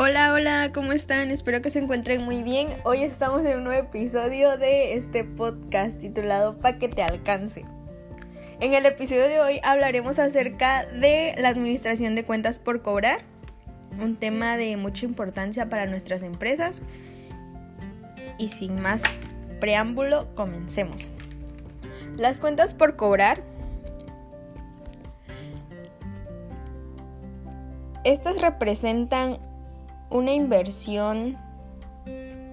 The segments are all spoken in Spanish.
Hola, hola, ¿cómo están? Espero que se encuentren muy bien. Hoy estamos en un nuevo episodio de este podcast titulado Pa' que te alcance. En el episodio de hoy hablaremos acerca de la administración de cuentas por cobrar, un tema de mucha importancia para nuestras empresas. Y sin más preámbulo, comencemos. Las cuentas por cobrar Estas representan una inversión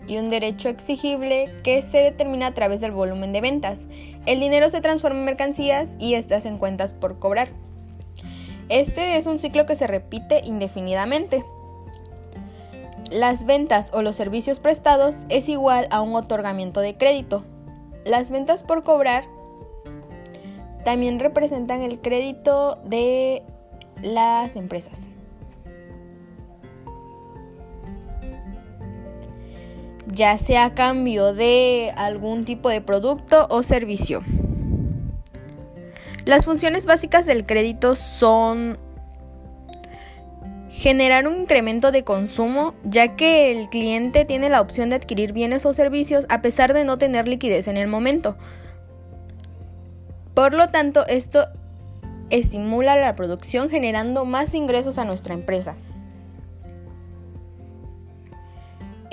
y un derecho exigible que se determina a través del volumen de ventas. El dinero se transforma en mercancías y estas en cuentas por cobrar. Este es un ciclo que se repite indefinidamente. Las ventas o los servicios prestados es igual a un otorgamiento de crédito. Las ventas por cobrar también representan el crédito de las empresas. Ya sea a cambio de algún tipo de producto o servicio. Las funciones básicas del crédito son generar un incremento de consumo, ya que el cliente tiene la opción de adquirir bienes o servicios a pesar de no tener liquidez en el momento. Por lo tanto, esto estimula la producción generando más ingresos a nuestra empresa.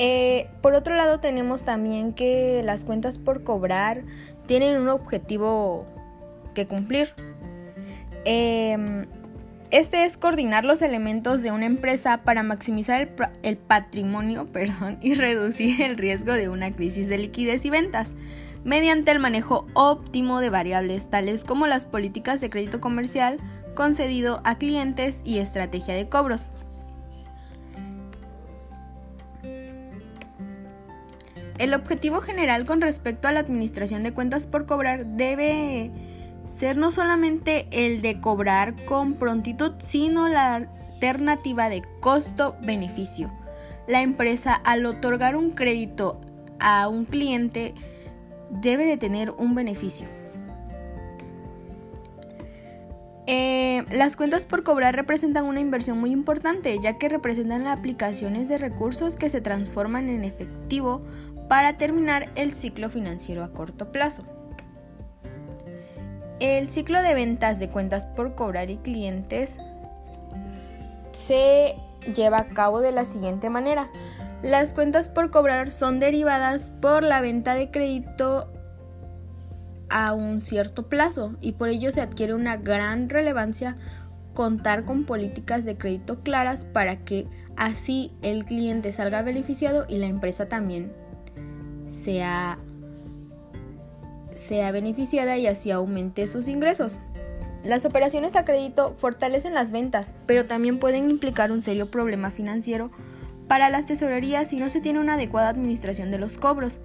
Eh, por otro lado tenemos también que las cuentas por cobrar tienen un objetivo que cumplir. Em, este es coordinar los elementos de una empresa para maximizar el, el patrimonio perdón, y reducir el riesgo de una crisis de liquidez y ventas mediante el manejo óptimo de variables tales como las políticas de crédito comercial concedido a clientes y estrategia de cobros. El objetivo general con respecto a la administración de cuentas por cobrar debe ser no solamente el de cobrar con prontitud, sino la alternativa de costo-beneficio. La empresa al otorgar un crédito a un cliente debe de tener un beneficio. Eh, las cuentas por cobrar representan una inversión muy importante ya que representan las aplicaciones de recursos que se transforman en efectivo para terminar el ciclo financiero a corto plazo. El ciclo de ventas de cuentas por cobrar y clientes se lleva a cabo de la siguiente manera. Las cuentas por cobrar son derivadas por la venta de crédito a un cierto plazo y por ello se adquiere una gran relevancia contar con políticas de crédito claras para que así el cliente salga beneficiado y la empresa también sea, sea beneficiada y así aumente sus ingresos. Las operaciones a crédito fortalecen las ventas, pero también pueden implicar un serio problema financiero para las tesorerías si no se tiene una adecuada administración de los cobros.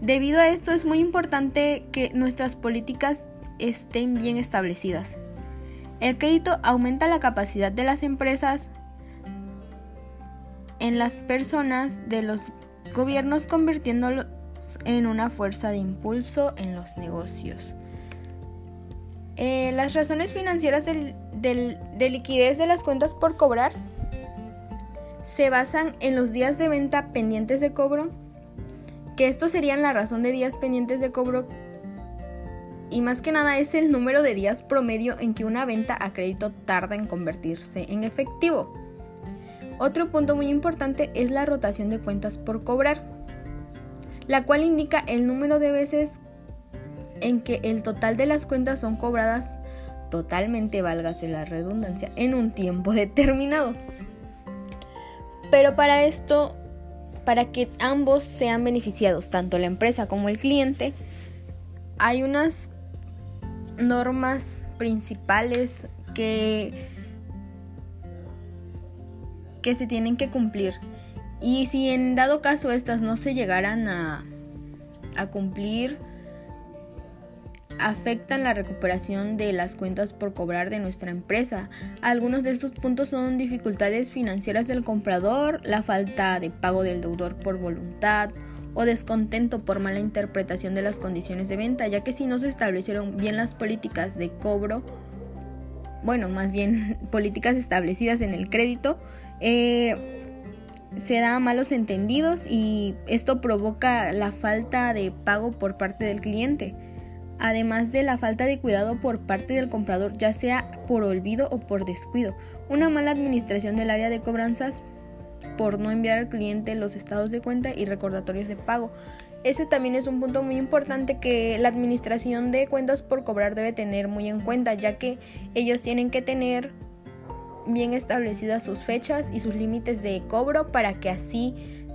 Debido a esto es muy importante que nuestras políticas estén bien establecidas. El crédito aumenta la capacidad de las empresas en las personas de los gobiernos convirtiéndolos en una fuerza de impulso en los negocios. Eh, las razones financieras de liquidez de las cuentas por cobrar se basan en los días de venta pendientes de cobro, que estos serían la razón de días pendientes de cobro y más que nada es el número de días promedio en que una venta a crédito tarda en convertirse en efectivo. Otro punto muy importante es la rotación de cuentas por cobrar, la cual indica el número de veces en que el total de las cuentas son cobradas totalmente, válgase la redundancia, en un tiempo determinado. Pero para esto, para que ambos sean beneficiados, tanto la empresa como el cliente, hay unas normas principales que que se tienen que cumplir. Y si en dado caso estas no se llegaran a, a cumplir, afectan la recuperación de las cuentas por cobrar de nuestra empresa. Algunos de estos puntos son dificultades financieras del comprador, la falta de pago del deudor por voluntad o descontento por mala interpretación de las condiciones de venta, ya que si no se establecieron bien las políticas de cobro, bueno, más bien políticas establecidas en el crédito, eh, se da malos entendidos y esto provoca la falta de pago por parte del cliente, además de la falta de cuidado por parte del comprador, ya sea por olvido o por descuido. Una mala administración del área de cobranzas por no enviar al cliente los estados de cuenta y recordatorios de pago. Ese también es un punto muy importante que la administración de cuentas por cobrar debe tener muy en cuenta, ya que ellos tienen que tener bien establecidas sus fechas y sus límites de cobro para que así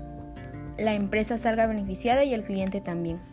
la empresa salga beneficiada y el cliente también.